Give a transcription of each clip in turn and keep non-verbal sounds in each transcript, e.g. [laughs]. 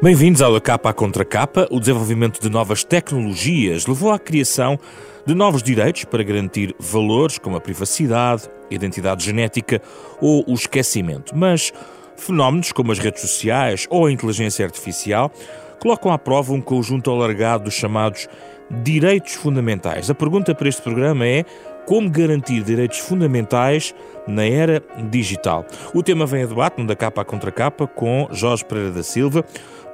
Bem-vindos ao Capa Contra Capa. O desenvolvimento de novas tecnologias levou à criação de novos direitos para garantir valores como a privacidade, a identidade genética ou o esquecimento. Mas fenómenos como as redes sociais ou a inteligência artificial colocam à prova um conjunto alargado dos chamados direitos fundamentais. A pergunta para este programa é como garantir direitos fundamentais na era digital. O tema vem a debate no da capa contra capa com Jorge Pereira da Silva,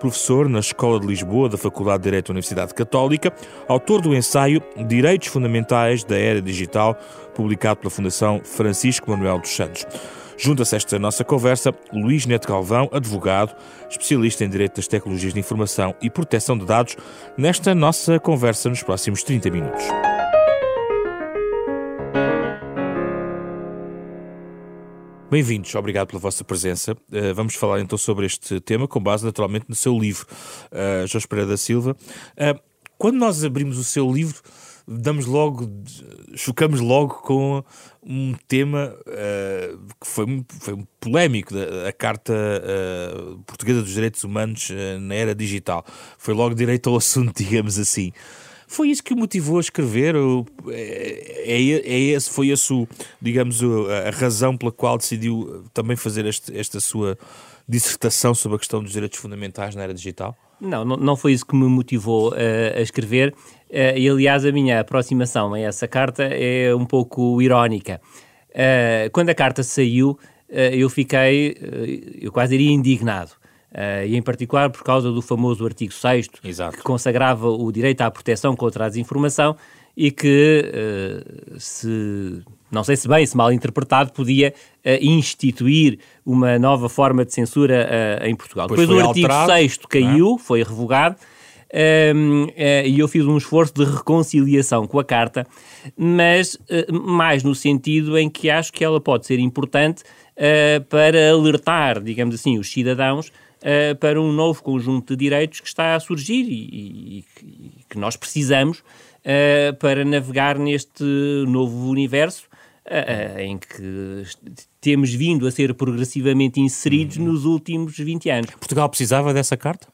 professor na Escola de Lisboa da Faculdade de Direito da Universidade Católica, autor do ensaio Direitos Fundamentais da Era Digital, publicado pela Fundação Francisco Manuel dos Santos. Junta-se a esta nossa conversa Luís Neto Galvão, advogado, especialista em Direito das Tecnologias de Informação e Proteção de Dados, nesta nossa conversa nos próximos 30 minutos. Bem-vindos, obrigado pela vossa presença. Uh, vamos falar então sobre este tema, com base naturalmente no seu livro, uh, Jorge Pereira da Silva. Uh, quando nós abrimos o seu livro, damos logo, chocamos logo com um tema uh, que foi, foi polémico, a Carta uh, Portuguesa dos Direitos Humanos uh, na Era Digital. Foi logo direito ao assunto, [laughs] digamos assim. Foi isso que o motivou a escrever? É, é, é esse, foi esse, digamos, a razão pela qual decidiu também fazer este, esta sua dissertação sobre a questão dos direitos fundamentais na era digital? Não, não foi isso que me motivou uh, a escrever. Uh, e, aliás, a minha aproximação a essa carta é um pouco irónica. Uh, quando a carta saiu, eu fiquei, eu quase iria indignado. Uh, e em particular por causa do famoso artigo 6 que consagrava o direito à proteção contra a desinformação e que, uh, se não sei se bem, se mal interpretado, podia uh, instituir uma nova forma de censura em Portugal. Depois Depois o artigo alterado, 6 caiu, é? foi revogado, um, e eu fiz um esforço de reconciliação com a carta, mas mais no sentido em que acho que ela pode ser importante para alertar, digamos assim, os cidadãos uh, para um novo conjunto de direitos que está a surgir e, e, e que nós precisamos uh, para navegar neste novo universo uh, em que temos vindo a ser progressivamente inseridos uhum. nos últimos 20 anos. Portugal precisava dessa carta?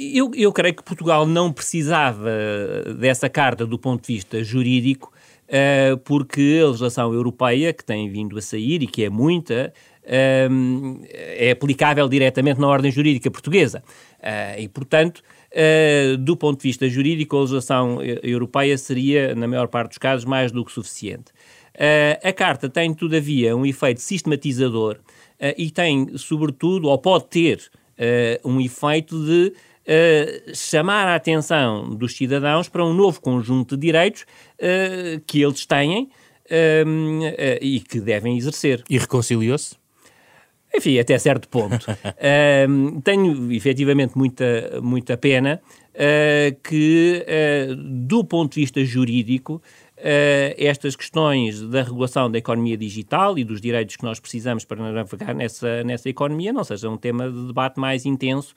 Eu, eu creio que Portugal não precisava dessa carta do ponto de vista jurídico, porque a legislação europeia, que tem vindo a sair e que é muita, é aplicável diretamente na ordem jurídica portuguesa. Uh, e, portanto, uh, do ponto de vista jurídico, a legislação europeia seria, na maior parte dos casos, mais do que suficiente. Uh, a Carta tem, todavia, um efeito sistematizador e tem, sobretudo, ou pode ter, um efeito de chamar a atenção dos cidadãos para um novo conjunto de direitos que eles têm e que devem exercer. E reconciliou-se? Enfim, até certo ponto. [laughs] uh, tenho efetivamente muita, muita pena uh, que, uh, do ponto de vista jurídico, Uh, estas questões da regulação da economia digital e dos direitos que nós precisamos para navegar nessa, nessa economia não seja um tema de debate mais intenso.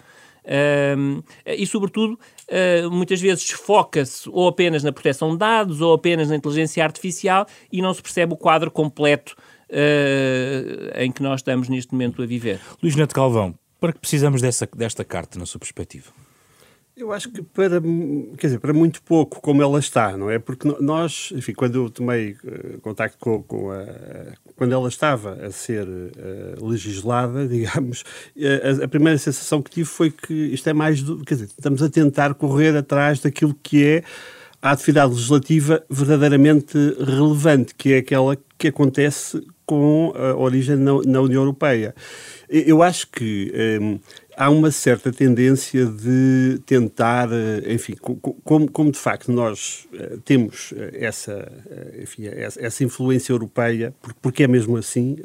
E, sobretudo, uh, muitas vezes foca-se ou apenas na proteção de dados ou apenas na inteligência artificial e não se percebe o quadro completo uh, em que nós estamos neste momento a viver. Luís Neto Calvão, para que precisamos dessa, desta carta, na sua perspectiva? Eu acho que para, quer dizer, para muito pouco como ela está, não é? Porque nós, enfim, quando eu tomei uh, contacto com, com, a. quando ela estava a ser uh, legislada, [laughs] digamos, uh, a, a, primeira sensação que tive foi que isto é mais do. Quer dizer, estamos a tentar correr atrás daquilo que é a atividade legislativa verdadeiramente relevante, que é aquela que acontece com a origem na, na União Europeia. Eu acho que hum, há uma certa tendência de tentar, eh, enfim, como, como de facto nós uh, temos eh, essa, enfim, essa, influência europeia, porque é mesmo assim,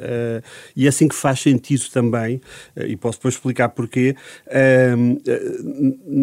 e é assim que faz sentido também, e posso depois explicar porquê, hum,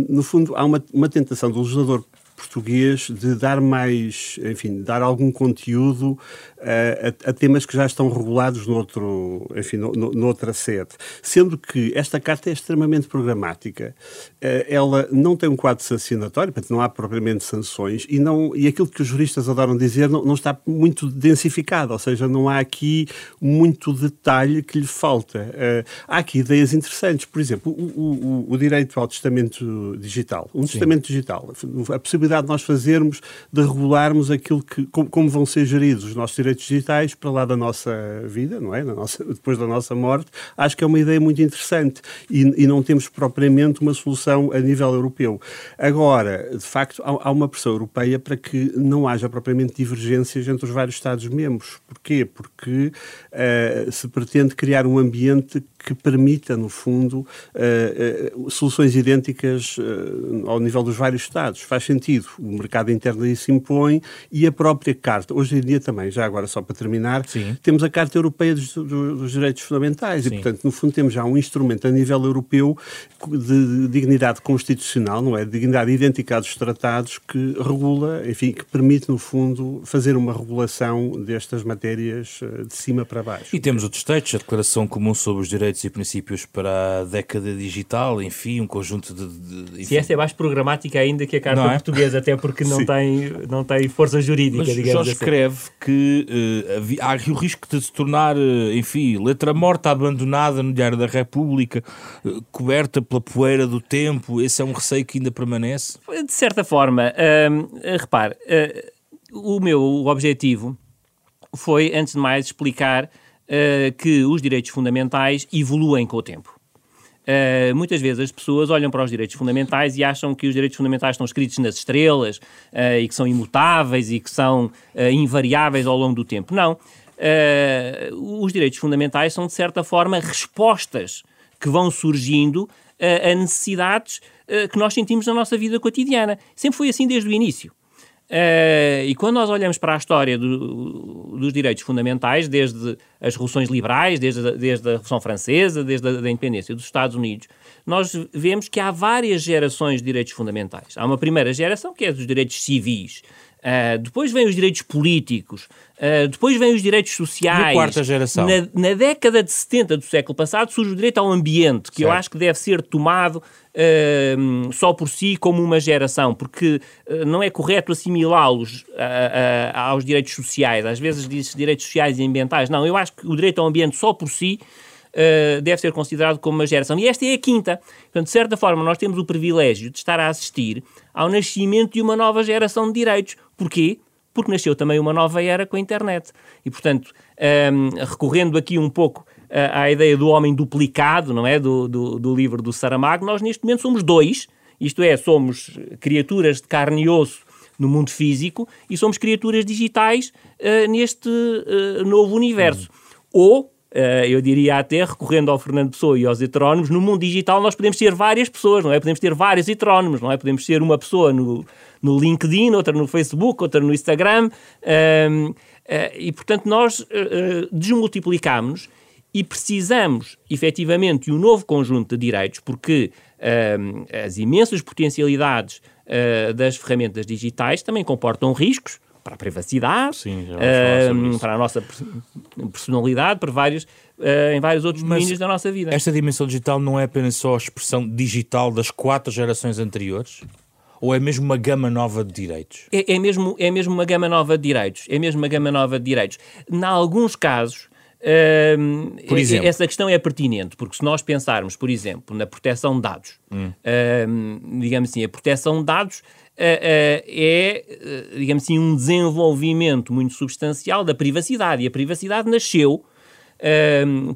no fundo há uma, uma tentação do legislador português de dar mais, enfim, dar algum conteúdo uh, a, a, temas que já estão regulados noutro, enfim, no, no, noutra sede. Sendo que esta carta é extremamente programática, uh, ela não tem um quadro sancionatório, portanto não há propriamente sanções e, não, e aquilo que os juristas adoram dizer não, não está muito densificado, ou seja, não há aqui muito detalhe que lhe falta. Uh, há aqui ideias interessantes, por exemplo, o, o, o direito ao testamento digital. Um Sim. testamento digital, a possibilidade de nós fazermos, de regularmos aquilo que, como, vão ser geridos os nossos direitos digitais para lá da nossa vida, não é? Nossa, [laughs] depois da nossa morte, acho que é uma ideia muito interessante e, e não temos propriamente uma solução a nível europeu. Agora, de facto, há, há uma pressão europeia para que não haja propriamente divergências entre os vários Estados-membros. Porquê? Porque uh, se pretende criar um ambiente que permita, no fundo, uh, uh, soluções idênticas ao nível dos vários Estados. Faz sentido. O mercado interno aí se impõe e a própria Carta. Hoje em dia também, já agora só para terminar, Sim. temos a Carta Europeia dos, dos Direitos Fundamentais Sim. e, portanto, no fundo temos já um instrumento a nível europeu de dignidade constitucional, não é? De dignidade idêntica dos tratados que regula, enfim, que permite, no fundo, fazer uma regulação destas matérias de cima para baixo. E temos outros textos, a Declaração Comum sobre os Direitos direitos e princípios para a década digital, enfim, um conjunto de. de enfim. Se essa é mais programática ainda que a Carta é? Portuguesa, até porque não tem, não tem força jurídica, Mas digamos Jorge assim. escreve que uh, há o risco de se tornar, uh, enfim, letra morta abandonada no Diário da República, uh, coberta pela poeira do tempo. Esse é um receio que ainda permanece? De certa forma, repare, o meu objetivo foi, antes de mais, explicar que os direitos fundamentais evoluem com o tempo. Uh, muitas vezes as pessoas olham para os direitos fundamentais e acham que os direitos fundamentais estão escritos nas estrelas uh, e que são imutáveis e que são uh, invariáveis ao longo do tempo. Não. os direitos fundamentais são, de certa forma, respostas que vão surgindo a necessidades que nós sentimos na nossa vida cotidiana. Sempre foi assim desde o início. Uh, e quando nós olhamos para a história do, dos direitos fundamentais, desde as revoluções liberais, desde, a, desde a Revolução Francesa, desde a da independência dos Estados Unidos, nós vemos que há várias gerações de direitos fundamentais. Há uma primeira geração que é dos direitos civis, Uh, depois vêm os direitos políticos, uh, depois vêm os direitos sociais. E quarta geração. Na, na, década de 70 do século passado surge o direito ao ambiente, que certo. eu acho que deve ser tomado só por si como uma geração, porque não é correto assimilá-los aos direitos sociais. Às vezes diz direitos sociais e ambientais. Não, eu acho que o direito ao ambiente só por si uh, deve ser considerado como uma geração. E esta é a quinta. Portanto, de certa forma, nós temos o privilégio de estar a assistir ao nascimento de uma nova geração de direitos. Porquê? Porque nasceu também uma nova era com a internet. E, portanto, um, ehm, recorrendo aqui um pouco à ideia do homem duplicado, não é? Do, do, do livro do Saramago, nós neste momento somos dois, isto é, somos criaturas de carne e osso no mundo físico e somos criaturas digitais uh, neste uh, novo universo. Ou Uh, eu diria até, recorrendo ao Fernando Pessoa e aos heterónimos, no mundo digital nós podemos ser várias pessoas, não é? Podemos ter vários heterónimos, não é? Podemos ser uma pessoa no, no LinkedIn, outra no Facebook, outra no Instagram, uh, e portanto nós uh, desmultiplicamos e precisamos efetivamente de um novo conjunto de direitos, porque as imensas potencialidades das ferramentas digitais também comportam riscos, para a privacidade, Sim, uh, para a nossa personalidade, para vários, uh, em vários outros Mas domínios da nossa vida. Esta dimensão digital não é apenas só a expressão digital das quatro gerações anteriores? Ou é mesmo uma gama nova de direitos? É, é, mesmo, é mesmo uma gama nova de direitos. É mesmo uma gama nova de direitos. Em alguns casos, Uh, por exemplo. Essa questão é pertinente, porque se nós pensarmos, por exemplo, na proteção de dados, hum. uh, digamos assim, a proteção de dados é, é, é, digamos assim, um desenvolvimento muito substancial da privacidade. E a privacidade nasceu,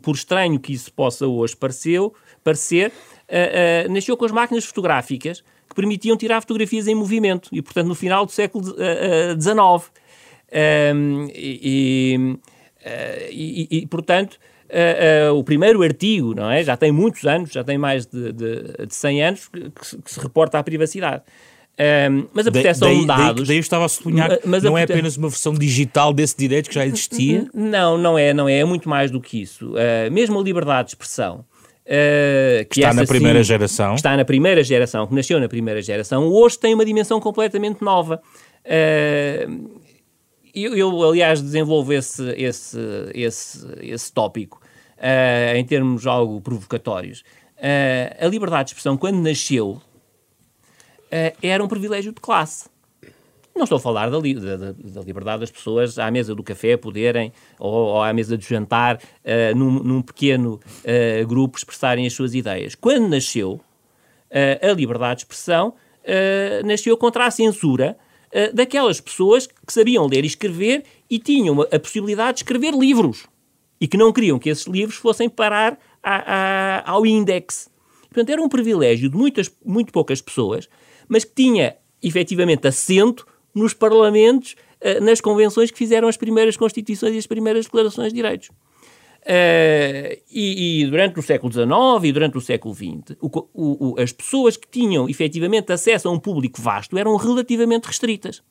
por estranho que isso possa hoje pareceu, parecer, uh, uh, nasceu com as máquinas fotográficas que permitiam tirar fotografias em movimento. E, portanto, no final do século XIX. Um, e, e, e, portanto, Uh, uh, o primeiro artigo, não é? Já tem muitos anos, já tem mais de, de, de 100 anos, que, que, se reporta à privacidade. Um, mas a proteção daí, de dados. Daí, daí eu estava a sublinhar mas não é apenas uma versão digital desse direito que já existia? Não, não é, não é. É muito mais do que isso. Mesmo a liberdade de expressão. Uh, que, está na primeira geração. está na primeira geração, que nasceu na primeira geração, hoje tem uma dimensão completamente nova. Uh, eu, eu, aliás, desenvolvo esse, esse, esse, esse tópico uh, em termos algo provocatórios. a liberdade de expressão, quando nasceu, era um privilégio de classe. Não estou a falar da, da, da, liberdade das pessoas à mesa do café poderem, ou, ou à mesa do jantar, uh, num, num, pequeno uh, grupo, expressarem as suas ideias. Quando nasceu uh, a liberdade de expressão, nasceu contra a censura daquelas pessoas que sabiam ler e escrever e tinham a possibilidade de escrever livros e que não queriam que esses livros fossem parar a, a, ao índex. Portanto, era um privilégio de muitas, muito poucas pessoas, mas que tinha efetivamente assento nos parlamentos, uh, nas convenções que fizeram as primeiras constituições e as primeiras declarações de direitos. Uh, e, e, durante o século XIX e durante o século XX, o, o, o, as pessoas que tinham efetivamente acesso a um público vasto eram relativamente restritas.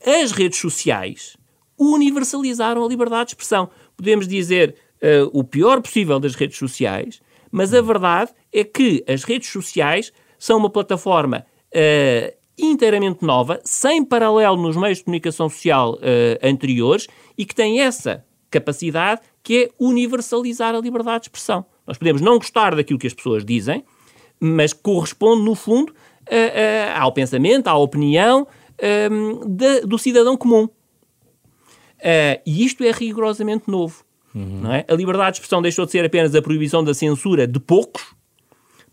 As redes sociais universalizaram a liberdade de expressão. Podemos dizer uh, o pior possível das redes sociais, mas a verdade é que as redes sociais são uma plataforma uh, inteiramente nova, sem paralelo nos meios de comunicação social anteriores e que tem essa capacidade que é universalizar a liberdade de expressão. Nós podemos não gostar daquilo que as pessoas dizem, mas corresponde, no fundo, ao pensamento, à opinião ehm, de, do cidadão comum. e isto é rigorosamente novo. Uhum. É? A liberdade de expressão deixou de ser apenas a proibição da censura de poucos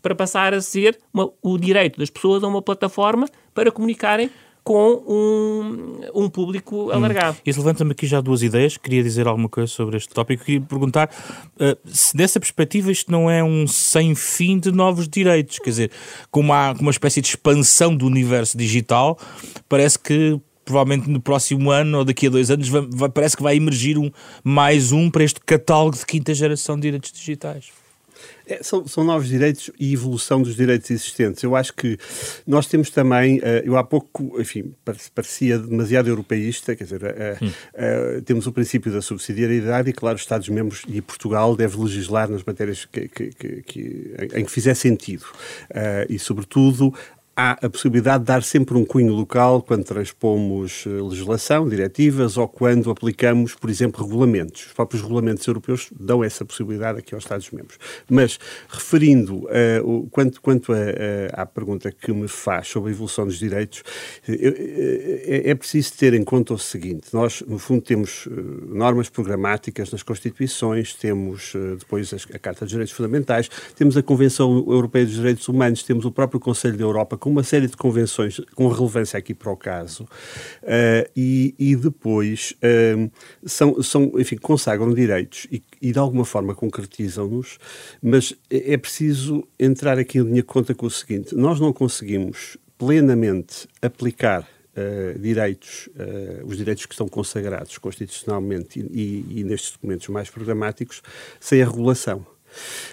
para passar a ser uma, o direito das pessoas a uma plataforma para comunicarem com um, um público hum. alargado. Hum. Isso levanta-me aqui já duas ideias. Queria dizer alguma coisa sobre este tópico. Queria perguntar uh, se dessa perspectiva isto não é um sem fim de novos direitos. Quer dizer, como há uma espécie de expansão do universo digital, parece que provavelmente no próximo ano ou daqui a dois anos vai, vai, parece que vai emergir um, mais um para este catálogo de quinta geração de direitos digitais. É, são, são, novos direitos e evolução dos direitos existentes. Eu acho que nós temos também, uh, eu há pouco, enfim, parecia demasiado europeísta, quer dizer, uh, uh, temos o princípio da subsidiariedade e, claro, os Estados-membros e Portugal deve legislar nas matérias que, que, que, que em, que fizer sentido. e, sobretudo, há a possibilidade de dar sempre um cunho local quando transpomos eh, legislação, diretivas ou quando aplicamos, por exemplo, regulamentos. Os próprios regulamentos europeus dão essa possibilidade aqui aos Estados-membros. Mas, referindo uh, quanto, quanto a, a, à pergunta que me faz sobre a evolução dos direitos, é, é preciso ter em conta o seguinte: nós, no fundo, temos normas programáticas nas Constituições, temos depois a Carta dos Direitos Fundamentais, temos a Convenção Europeia dos Direitos Humanos, temos o próprio Conselho da Europa com uma série de convenções com relevância aqui para o caso, uh, e, e, depois uh, são, são, enfim, consagram direitos e, e de alguma forma concretizam-nos, mas é, é preciso entrar aqui em linha de conta com o seguinte: nós não conseguimos plenamente aplicar Uh, direitos, uh, os direitos que estão consagrados constitucionalmente e, e, e, nestes documentos mais programáticos, sem a regulação.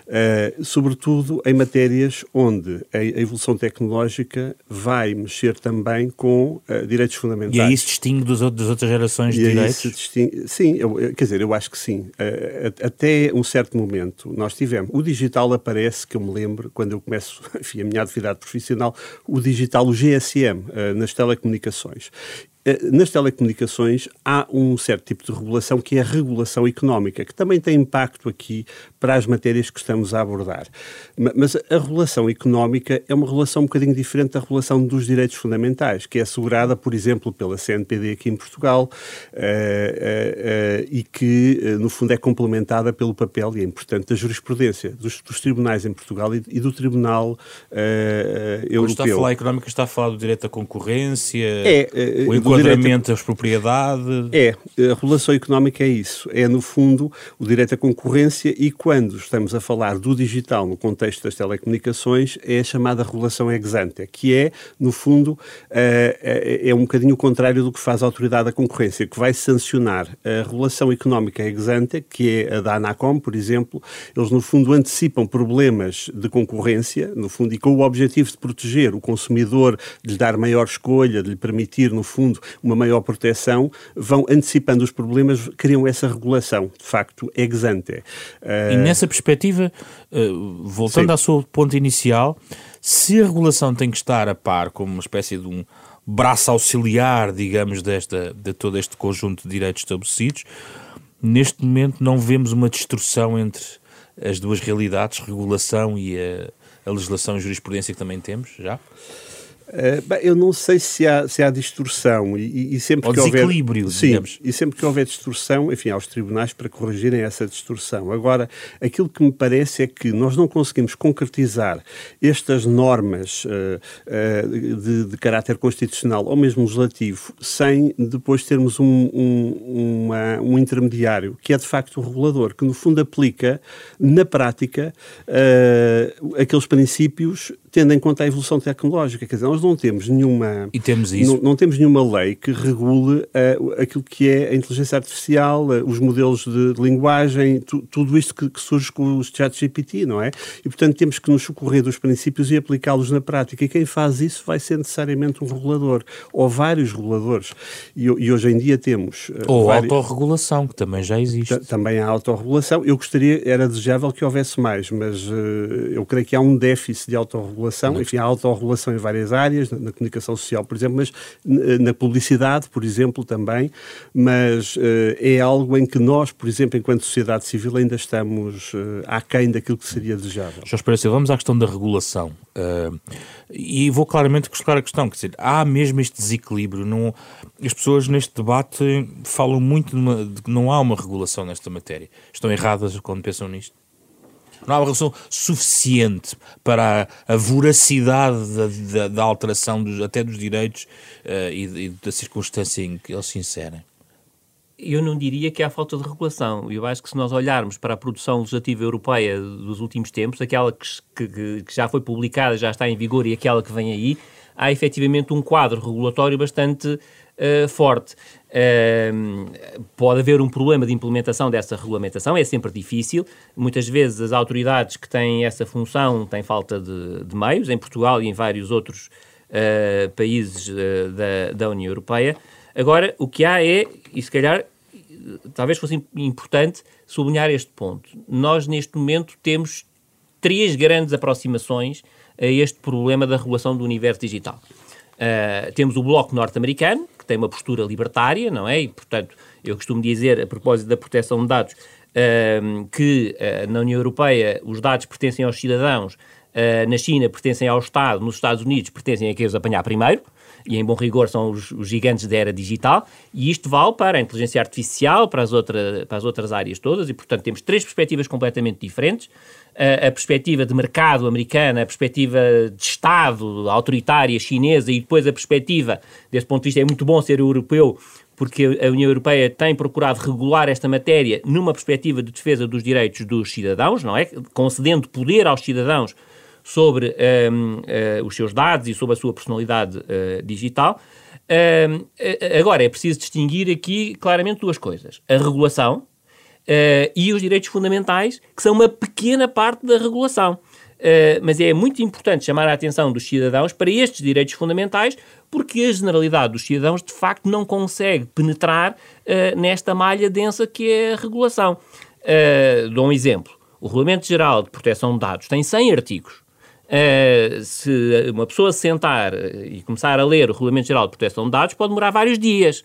Uh, sobretudo em matérias onde a, evolução tecnológica vai mexer também com uh, direitos fundamentais. E aí se distingue dos outros, das outras gerações de e direitos? Distingue, sim, eu, quer dizer, eu acho que sim. Uh, até um certo momento nós tivemos. O digital aparece, que eu me lembro, quando eu começo [laughs] enfim, a minha atividade profissional, o digital, o GSM, nas telecomunicações. Nas telecomunicações há um certo tipo de regulação que é a regulação económica, que também tem impacto aqui para as matérias que estamos a abordar. Mas a regulação económica é uma regulação um bocadinho diferente da regulação dos direitos fundamentais, que é assegurada, por exemplo, pela CNPD aqui em Portugal uh, uh, uh, e que, no fundo, é complementada pelo papel, e é importante, da jurisprudência dos, dos tribunais em Portugal e, e do Tribunal Europeu. Quando está a falar económica, está a falar do direito à concorrência, é, o enquadramento das propriedades. É, a regulação económica é isso. É, no fundo, o direito à concorrência e quando estamos a falar do digital no contexto das telecomunicações, é a chamada regulação ex ante, que é, no fundo, é, é um bocadinho o contrário do que faz a autoridade da concorrência, que vai sancionar a regulação económica ex ante, que é a da ANACOM, por exemplo. Eles, no fundo, antecipam problemas de concorrência, no fundo, e com o objetivo de proteger o consumidor, de lhe dar maior escolha, de lhe permitir, no fundo, uma maior proteção, vão antecipando os problemas, criam essa regulação, de facto, ex ante. Uh... E nessa perspectiva, uh, voltando Sim. ao seu ponto inicial, se a regulação tem que estar a par como uma espécie de um braço auxiliar, digamos, desta, de todo este conjunto de direitos estabelecidos, neste momento não vemos uma distorção entre as duas realidades, regulação e a, a legislação e jurisprudência que também temos, já? Uh, bem, eu não sei se há, se há distorção e, e sempre Ou que houver sim, digamos. e sempre que houver distorção, enfim, há os tribunais para corrigirem essa distorção. Agora, aquilo que me parece é que nós não conseguimos concretizar estas normas uh, uh, de, de, caráter constitucional ou mesmo legislativo sem depois termos um, um, uma, um intermediário que é de facto o regulador, que no fundo aplica na prática aqueles princípios tendo em conta a evolução tecnológica. Quer dizer, nós não temos nenhuma. E temos isso. Não, não temos nenhuma lei que regule uh, aquilo que é a inteligência artificial, uh, os modelos de, de linguagem, tu, tudo isto que, que, surge com os chats GPT, não é? E, portanto, temos que nos socorrer dos princípios e aplicá-los na prática. E quem faz isso vai ser necessariamente um regulador, ou vários reguladores. E, e hoje em dia temos. Uh, ou vários... autorregulação, que também já existe. Também há autorregulação. Eu gostaria, era desejável que houvesse mais, mas eu creio que há um déficit de autorregulação autorregulação, enfim, há autorregulação em várias áreas, na, na, comunicação social, por exemplo, mas na publicidade, por exemplo, também, mas uh, é algo em que nós, por exemplo, enquanto sociedade civil, ainda estamos uh, aquém daquilo que seria desejável. Jorge Pereira vamos à questão da regulação. Uh, e vou claramente colocar a questão, quer dizer, há mesmo este desequilíbrio, não, as pessoas neste debate falam muito de, uma, de que não há uma regulação nesta matéria. Estão erradas quando pensam nisto? Não há uma relação suficiente para a, a voracidade da, da, da alteração dos, até dos direitos uh, e, e, da circunstância em que eles se inserem. Eu não diria que há falta de regulação. Eu acho que se nós olharmos para a produção legislativa europeia dos últimos tempos, aquela que, que, que já foi publicada, já está em vigor e aquela que vem aí, há efetivamente um quadro regulatório bastante uh, forte. Pode haver um problema de implementação dessa regulamentação, é sempre difícil. Muitas vezes as autoridades que têm essa função têm falta de, de meios, em Portugal e em vários outros uh, países uh, da, da União Europeia. Agora, o que há é, e se calhar talvez fosse importante sublinhar este ponto. Nós, neste momento, temos três grandes aproximações a este problema da regulação do universo digital. Uh, temos o Bloco Norte-Americano, tem uma postura libertária, não é? E, portanto, eu costumo dizer, a propósito da proteção de dados, uh, que uh, na União Europeia os dados pertencem aos cidadãos, na China pertencem ao Estado, nos Estados Unidos pertencem a quem os apanhar primeiro, e em bom rigor são os, os, gigantes da era digital, e isto vale para a inteligência artificial, para as, outra, para as outras áreas todas, e portanto temos três perspectivas completamente diferentes. A, a perspectiva de mercado americana, a perspectiva de Estado autoritária chinesa e depois a perspectiva, desse ponto de vista, é muito bom ser europeu, porque a União Europeia tem procurado regular esta matéria numa perspectiva de defesa dos direitos dos cidadãos, não é? Concedendo poder aos cidadãos sobre uh, eh, os seus dados e sobre a sua personalidade uh, digital. Um, agora, é preciso distinguir aqui claramente duas coisas: a regulação uh, e os direitos fundamentais, que são uma pequena parte da regulação. mas é muito importante chamar a atenção dos cidadãos para estes direitos fundamentais, porque a generalidade dos cidadãos de facto não consegue penetrar nesta malha densa que é a regulação. dou um exemplo. O Regulamento Geral de Proteção de Dados tem 100 artigos. Uh, se uma pessoa se sentar e começar a ler o Regulamento Geral de Proteção de Dados, pode demorar vários dias.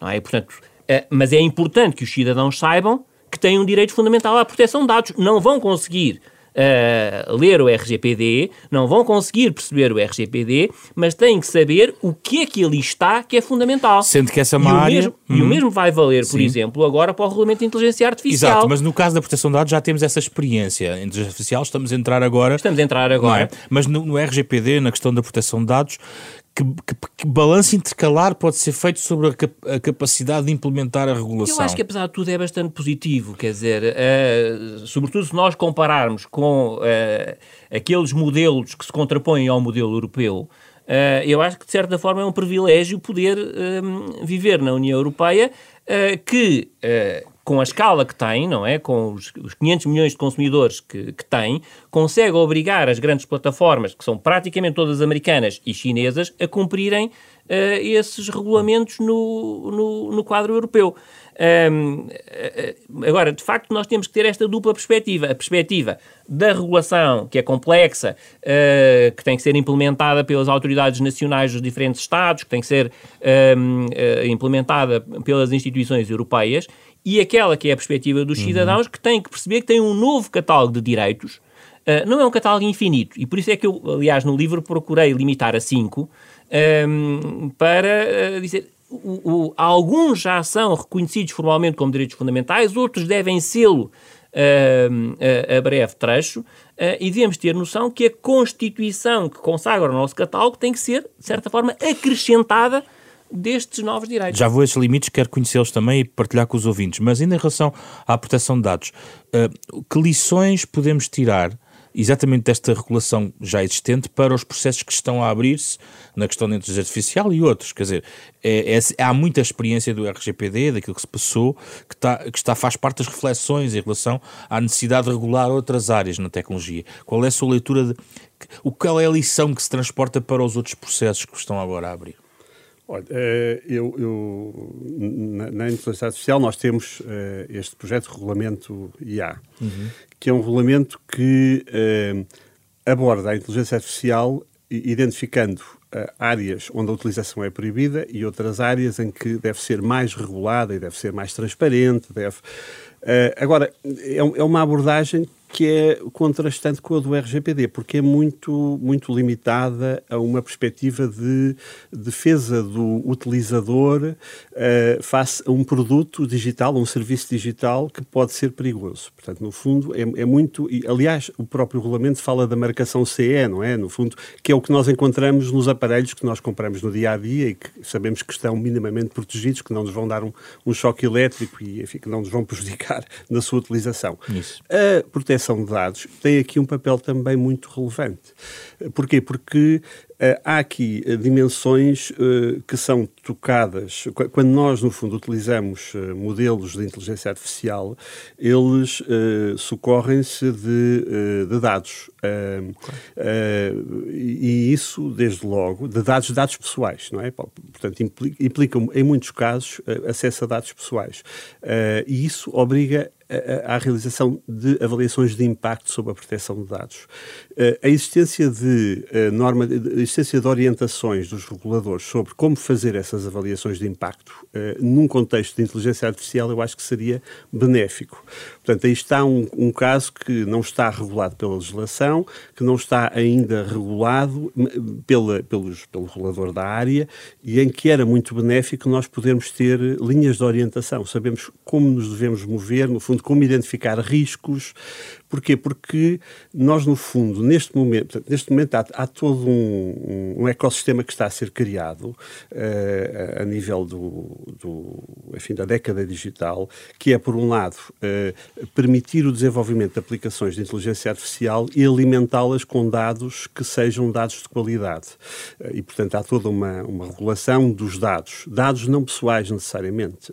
Não é? Portanto, uh, mas é importante que os cidadãos saibam que têm um direito fundamental à proteção de dados. Não vão conseguir uh, ler o RGPD, não vão conseguir perceber o RGPD, mas têm que saber o que é que ali está que é fundamental. Sendo que essa é uma e área... O mesmo, hum. E o mesmo vai valer, por Sim. exemplo, agora para o Regulamento de Inteligência Artificial. Exato, mas no caso da proteção de dados já temos essa experiência. Em inteligência artificial estamos a entrar agora... Estamos a entrar agora. É? Mas no, no RGPD, na questão da proteção de dados, que, que, que, balanço intercalar pode ser feito sobre a, cap a, capacidade de implementar a regulação? Eu acho que, apesar de tudo, é bastante positivo. Quer dizer, uh, sobretudo se nós compararmos com uh, aqueles modelos que se contrapõem ao modelo europeu, uh, eu acho que, de certa forma, é um privilégio poder viver na União Europeia que com a escala que tem, não é? Com os, os 500 milhões de consumidores que, que tem, consegue obrigar as grandes plataformas, que são praticamente todas americanas e chinesas, a cumprirem uh, esses regulamentos no, no, no quadro europeu. Um, agora, de facto, nós temos que ter esta dupla perspectiva. A perspectiva da regulação, que é complexa, uh, que tem que ser implementada pelas autoridades nacionais dos diferentes Estados, que tem que ser um, uh, implementada pelas instituições europeias, e aquela que é a perspectiva dos uhum. cidadãos, que têm que perceber que têm um novo catálogo de direitos. Uh, não é um catálogo infinito, e por isso é que eu, aliás, no livro procurei limitar a cinco um, para dizer o, o, alguns já são reconhecidos formalmente como direitos fundamentais, outros devem sê-lo uh, a, breve trecho, uh, e devemos ter noção que a Constituição que consagra o nosso catálogo tem que ser, de certa forma, acrescentada destes novos direitos. Já vou a esses limites, quero conhecê-los também e partilhar com os ouvintes, mas ainda em relação à proteção de dados, uh, que lições podemos tirar exatamente desta regulação já existente para os processos que estão a abrir-se na questão da inteligência artificial e outros. Quer dizer, é, é, há muita experiência do RGPD, daquilo que se passou, que, está, que está, faz parte das reflexões em relação à necessidade de regular outras áreas na tecnologia. Qual é a sua leitura de. O, qual é a lição que se transporta para os outros processos que estão agora a abrir? Olha, eh, eu, eu na, na, inteligência artificial nós temos uh, este projeto de regulamento IA, uhum. que é um regulamento que uh, aborda a inteligência artificial identificando uh, áreas onde a utilização é proibida e outras áreas em que deve ser mais regulada e deve ser mais transparente. Deve... agora, é, é uma abordagem que é contrastante com a do RGPD, porque é muito, muito limitada a uma perspectiva de defesa do utilizador uh, face a um produto digital, um serviço digital que pode ser perigoso. Portanto, no fundo, é, é muito. E, aliás, o próprio regulamento fala da marcação CE, não é? No fundo, que é o que nós encontramos nos aparelhos que nós compramos no dia a dia e que sabemos que estão minimamente protegidos, que não nos vão dar um, um choque elétrico e enfim, que não nos vão prejudicar [laughs] na sua utilização. Isso. A proteção proteção de dados tem aqui um papel também muito relevante. Porquê? Porque há aqui uh, dimensões uh, que são tocadas. Quando nós, no fundo, utilizamos modelos de inteligência artificial, eles socorrem-se de, de, dados. e isso, desde logo, de dados, dados pessoais, não é? Portanto, implica, implica em muitos casos, acesso a dados pessoais. e isso obriga à realização de avaliações de impacto sobre a proteção de dados. A existência de norma, a existência de orientações dos reguladores sobre como fazer essas avaliações de impacto num contexto de inteligência artificial, eu acho que seria benéfico. Portanto, aí está um, um caso que não está regulado pela legislação, que não está ainda regulado pela, pelos, pelo regulador da área e em que era muito benéfico nós podermos ter linhas de orientação. Sabemos como nos devemos mover, no fundo, como identificar riscos. Porquê? Porque nós, no fundo, neste momento, neste momento há, há todo um, um, ecossistema que está a ser criado uh, a nível do, do, enfim, da década digital, que é, por um lado, uh, permitir o desenvolvimento de aplicações de inteligência artificial e alimentá-las com dados que sejam dados de qualidade. Uh, e, portanto, há toda uma, uma regulação dos dados, dados não pessoais necessariamente,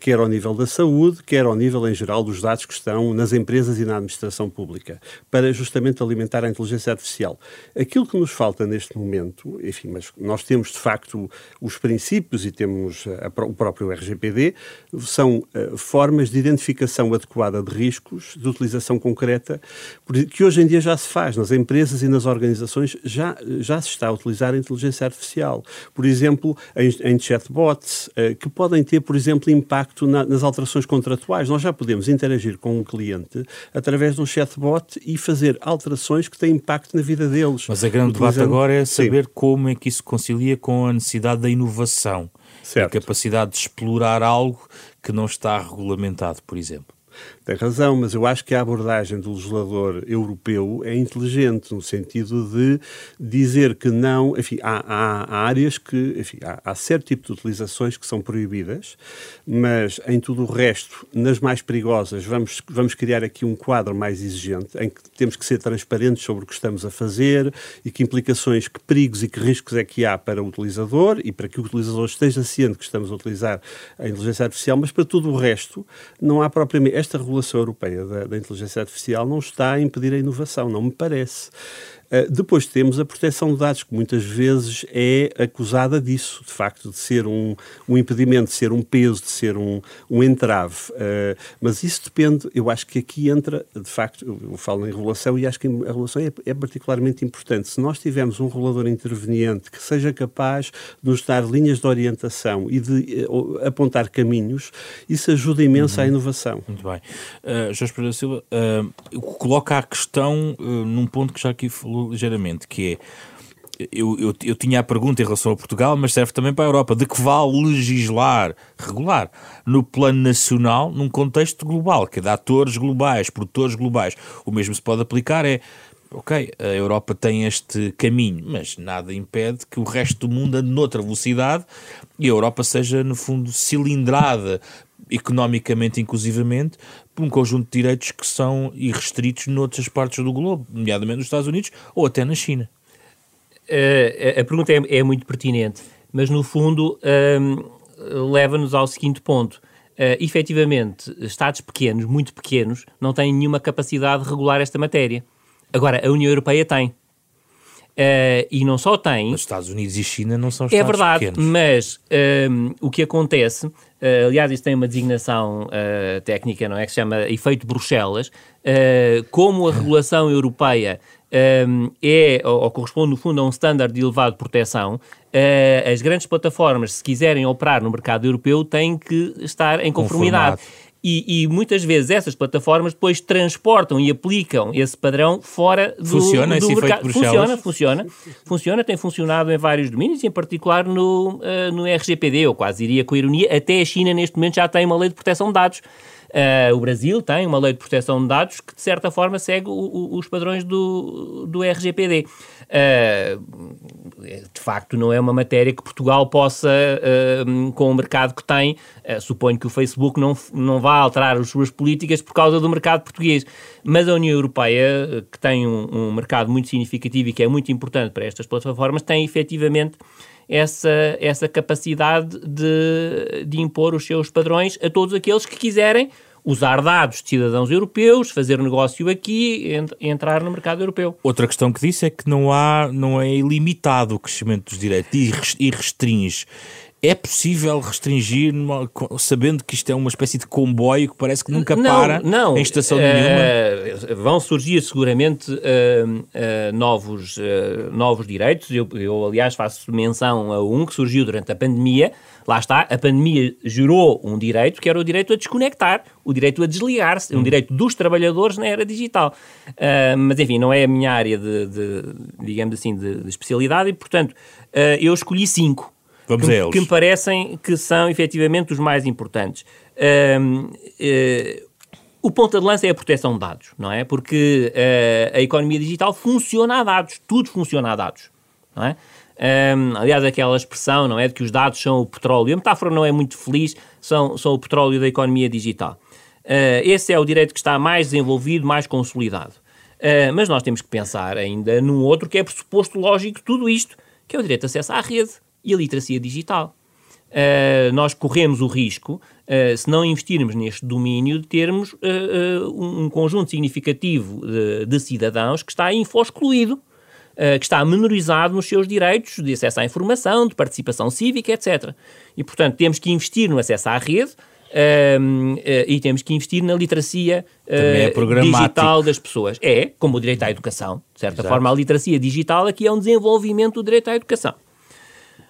quer ao nível da saúde, quer ao nível em geral dos dados que estão nas empresas e na administração pública, para justamente alimentar a inteligência artificial. Aquilo que nos falta neste momento, enfim, mas nós temos de facto os princípios e temos a, o próprio RGPD, são uh, formas de identificação adequada de riscos, de utilização concreta, que hoje em dia já se faz nas empresas e nas organizações, já, já se está a utilizar a inteligência artificial. Por exemplo, em, em chatbots, uh, que podem ter, por exemplo, impacto na, nas alterações contratuais nós já podemos interagir com um cliente através de um chatbot e fazer alterações que têm impacto na vida deles. Mas a grande utilizando... debate agora é saber Sim. como é que isso concilia com a necessidade da inovação, certo. a capacidade de explorar algo que não está regulamentado, por exemplo. Tem razão, mas eu acho que a abordagem do legislador europeu é inteligente, no sentido de dizer que não, enfim, há, há, áreas que, enfim, há, há certo tipo de utilizações que são proibidas, mas em tudo o resto, nas mais perigosas, vamos, vamos criar aqui um quadro mais exigente, em que temos que ser transparentes sobre o que estamos a fazer e que implicações, que perigos e que riscos é que há para o utilizador e para que o utilizador esteja ciente que estamos a utilizar a inteligência artificial, mas para tudo o resto, não há propriamente. Esta regulação europeia da, da inteligência artificial não está a impedir a inovação, não me parece. Uh, depois temos a proteção de dados, que muitas vezes é acusada disso, de facto, de ser um, um impedimento, de ser um peso, de ser um, um entrave. Uh, mas isso depende, eu acho que aqui entra, de facto, eu, falo em regulação e acho que a regulação é, é, particularmente importante. Se nós tivermos um regulador interveniente que seja capaz de nos dar linhas de orientação e de uh, apontar caminhos, isso ajuda imenso uhum. à inovação. Muito bem. Uh, Jorge Pereira Silva, coloca a questão num ponto que já aqui falou ligeiramente, que é eu, eu, eu, tinha a pergunta em relação a Portugal, mas serve também para a Europa, de que vale legislar, regular, no plano nacional, num contexto global, que é de atores globais, produtores globais. O mesmo se pode aplicar é, ok, a Europa tem este caminho, mas nada impede que o resto do mundo ande noutra velocidade e a Europa seja, no fundo, cilindrada economicamente, inclusivamente, por um conjunto de direitos que são irrestritos noutras partes do globo, nomeadamente nos Estados Unidos ou até na China. Uh, a pergunta é, é, muito pertinente, mas no fundo uh, leva-nos ao seguinte ponto. Uh, efetivamente, Estados pequenos, muito pequenos, não têm nenhuma capacidade de regular esta matéria. Agora, a União Europeia tem. Uh, e não só tem. Os Estados Unidos e China não são é Estados É verdade, pequenos. mas um, o que acontece, uh, aliás, isso tem uma designação uh, técnica, não é? Que se chama efeito Bruxelas. como a regulação europeia um, é, ou, ou, corresponde, no fundo, a um standard de elevado proteção, as grandes plataformas, se quiserem operar no mercado europeu, têm que estar em conformidade. E, e, muitas vezes essas plataformas depois transportam e aplicam esse padrão fora do, funciona do mercado. Funciona, funciona, funciona, tem funcionado em vários domínios, em particular no, uh, no RGPD, eu quase diria com ironia, até a China neste momento já tem uma lei de proteção de dados. Uh, o Brasil tem uma lei de proteção de dados que, de certa forma, segue o, o, os padrões do, do RGPD. Uh, de facto, não é uma matéria que Portugal possa, uh, com o mercado que tem, suponho que o Facebook não, não vá alterar as suas políticas por causa do mercado português. Mas a União Europeia, que tem um, um mercado muito significativo e que é muito importante para estas plataformas, tem efetivamente essa, essa capacidade de, de impor os seus padrões a todos aqueles que quiserem usar dados de cidadãos europeus, fazer negócio aqui, ent entrar no mercado europeu. Outra questão que disse é que não há, não é ilimitado o crescimento dos direitos e restringe. É possível restringir, sabendo que isto é uma espécie de comboio que parece que nunca não, para não. em estação uh, nenhuma? Vão surgir seguramente uh, uh, novos, novos direitos. Eu, eu, aliás, faço menção a um que surgiu durante a pandemia. Lá está, a pandemia gerou um direito que era o direito a desconectar, o direito a desligar-se, um hum. direito dos trabalhadores na era digital. mas, enfim, não é a minha área de, de digamos assim, de, de especialidade e, portanto, eu escolhi cinco. Vamos que, que me parecem que são efetivamente os mais importantes. Um, uh, eh, o ponto de lança é a proteção de dados, não é? Porque uh, a economia digital funciona a dados, tudo funciona a dados, não é? Um, aliás, aquela expressão, não é? De que os dados são o petróleo. A metáfora não é muito feliz, são, são o petróleo da economia digital. Uh, esse é o direito que está mais desenvolvido, mais consolidado. Uh, mas nós temos que pensar ainda num outro que é pressuposto lógico de tudo isto, que é o direito de acesso à rede e a literacia digital. Uh, nós corremos o risco, uh, se não investirmos neste domínio, de termos uh, um conjunto significativo de, de, cidadãos que está info-excluído, que está menorizado nos seus direitos de acesso à informação, de participação cívica, etc. E, portanto, temos que investir no acesso à rede, e temos que investir na literacia é digital das pessoas. É, como o direito à educação. De certa Exato. forma, a literacia digital aqui é um desenvolvimento do direito à educação.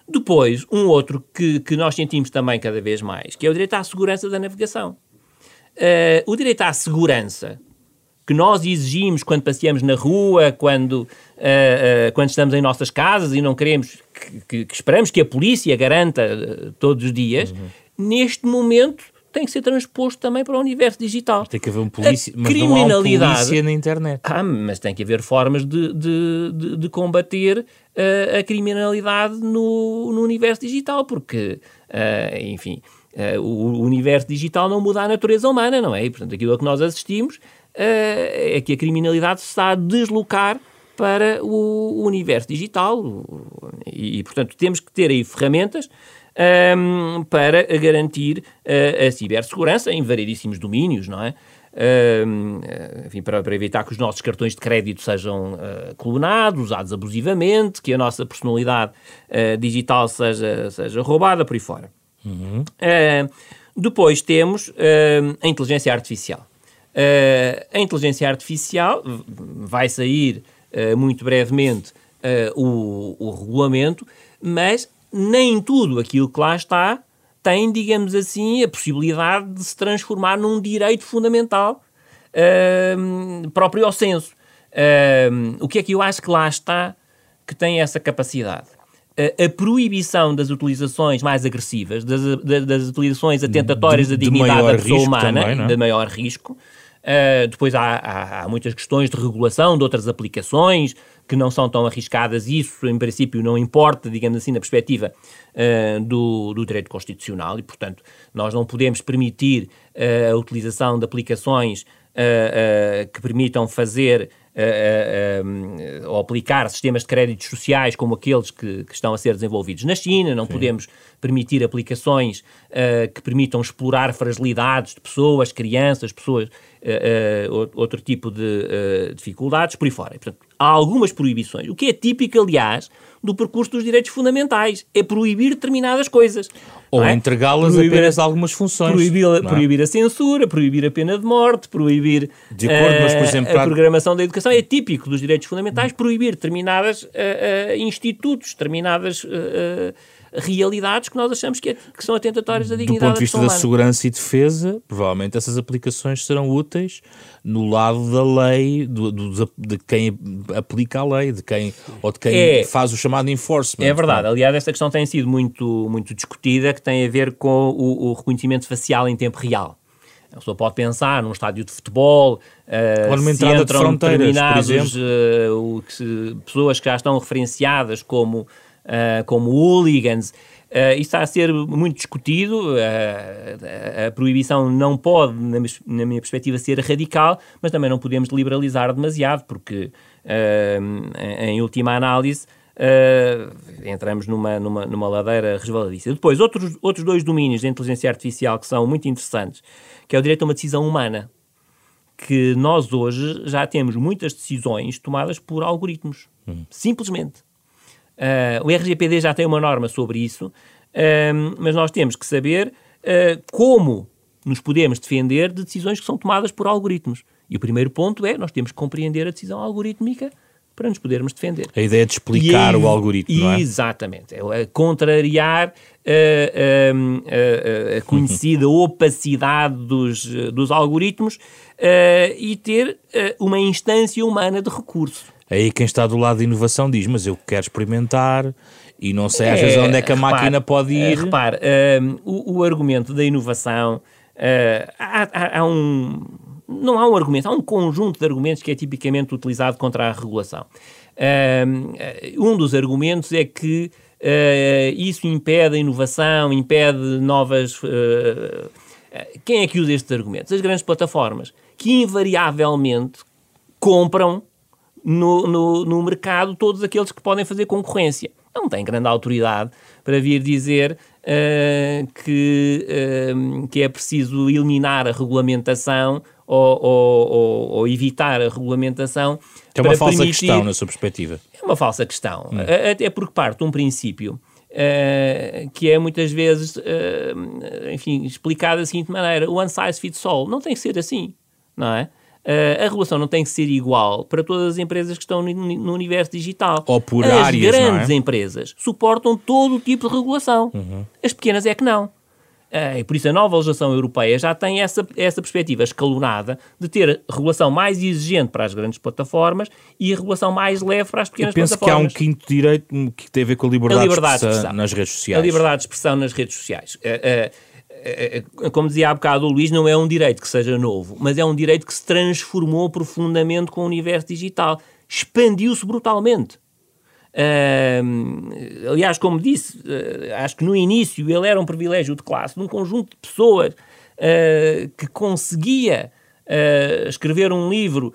Depois, um outro que, que nós sentimos também cada vez mais, que é o direito à segurança da navegação. Uh, o direito à segurança que nós exigimos quando passeamos na rua, quando, uh, uh, quando estamos em nossas casas e não queremos, que, que, que esperamos que a polícia garanta todos os dias, uhum. neste momento tem que ser transposto também para o universo digital. Mas tem que haver um polícia, mas criminalidade, não há um polícia na internet. Ah, mas tem que haver formas de, de, de, de combater uh, a criminalidade no, no universo digital, porque, uh, enfim, uh, o universo digital não muda a natureza humana, não é? E, portanto, aquilo a que nós assistimos é que a criminalidade se está a deslocar para o universo digital e, portanto, temos que ter aí ferramentas um, para garantir a, a cibersegurança em variedíssimos domínios, não é? Um, enfim, para, para, evitar que os nossos cartões de crédito sejam uh, clonados, usados abusivamente, que a nossa personalidade uh, digital seja, seja roubada, por aí fora. Uhum. Uh, depois temos a inteligência artificial. a inteligência artificial vai sair muito brevemente o, o regulamento, mas nem tudo aquilo que lá está tem, digamos assim, a possibilidade de se transformar num direito fundamental uh, próprio ao senso. Uh, o que é que eu acho que lá está que tem essa capacidade? A proibição das utilizações mais agressivas, das, das utilizações atentatórias da dignidade da pessoa humana, também, é? de maior risco, Uh, depois há, há, há, muitas questões de regulação de outras aplicações que não são tão arriscadas. Isso, em princípio, não importa, digamos assim, na perspectiva uh, do, do, direito constitucional e, portanto, nós não podemos permitir uh, a utilização de aplicações que permitam fazer uh, uh, ou aplicar sistemas de créditos sociais como aqueles que, que, estão a ser desenvolvidos na China, não Sim. podemos permitir aplicações uh, que permitam explorar fragilidades de pessoas, crianças, pessoas, outro tipo de dificuldades, por aí fora. Portanto, há algumas proibições, o que é típico, aliás, do percurso dos direitos fundamentais, é proibir determinadas coisas. Ou é? entregá-las apenas a algumas funções. Proibir, é? proibir a censura, proibir a pena de morte, proibir de acordo, mas, por eh, exemplo, a programação da educação. É típico dos direitos fundamentais proibir determinados uh, uh, institutos, determinadas uh, realidades que nós achamos que, é, que, são atentatórias da dignidade Do ponto de vista da, segurança e defesa, provavelmente essas aplicações serão úteis no lado da lei, do, do, de quem aplica a lei, de quem, ou de quem é, faz o chamado enforcement. É verdade. Aliás, esta questão tem sido muito, muito discutida, que tem a ver com o, o reconhecimento facial em tempo real. A pessoa pode pensar num estádio de futebol, uh, numa entrada de fronteiras, por exemplo. Uh, que, pessoas que já estão referenciadas como, uh, como hooligans. Uh, isso está a ser muito discutido. Uh, a, a proibição não pode, na, na, minha perspectiva, ser radical, mas também não podemos liberalizar demasiado, porque, uh, em, em, última análise, entramos numa, numa, numa ladeira resvaladiça. Depois, outros, outros dois domínios da inteligência artificial que são muito interessantes, que é o direito a uma decisão humana, que nós hoje já temos muitas decisões tomadas por algoritmos, hum. simplesmente. Uh, o RGPD já tem uma norma sobre isso, uh, mas nós temos que saber uh, como nos podemos defender de decisões que são tomadas por algoritmos. E o primeiro ponto é nós temos que compreender a decisão algorítmica para nos podermos defender. A ideia de explicar e, o algoritmo, não é? Exatamente. É contrariar a, a, a conhecida opacidade dos, dos algoritmos e ter uma instância humana de recurso. Aí quem está do lado da inovação diz, mas eu quero experimentar e não sei às é, vezes onde é que a máquina pode ir. Repare, um, o, o, argumento da inovação, uh, há, há, há, um... Não há um argumento, há um conjunto de argumentos que é tipicamente utilizado contra a regulação. Um, um dos argumentos é que uh, isso impede a inovação, impede novas... Uh, quem é que usa estes argumentos? As grandes plataformas, que invariavelmente compram no, no, no mercado todos aqueles que podem fazer concorrência. Não tem grande autoridade para vir dizer uh, que, uh, que é preciso eliminar a regulamentação ou, ou, ou, ou evitar a regulamentação. É uma falsa permitir... questão, na sua perspectiva. É uma falsa questão. Hum. Até porque parte de um princípio Uh, que é muitas vezes, enfim, explicado da seguinte maneira: one size fits all. Não tem que ser assim, não é? Uh, a regulação não tem que ser igual para todas as empresas que estão no, no universo digital. Ou por as áreas, grandes é? empresas suportam todo o tipo de regulação. Uhum. As pequenas é que não. Uh, e por isso a nova legislação europeia já tem essa, essa perspectiva escalonada de ter regulação mais exigente para as grandes plataformas e a regulação mais leve para as pequenas Eu penso plataformas. que há um quinto direito que tem a ver com a liberdade, a liberdade de, expressão de expressão nas redes sociais. A liberdade de expressão nas redes sociais. Uh, é, é, como dizia há bocado o Luís, não é um direito que seja novo, mas é um direito que se transformou profundamente com o universo digital. Expandiu-se brutalmente. Uh, aliás, como disse, uh, acho que no início ele era um privilégio de classe de um conjunto de pessoas uh, que conseguia escrever um livro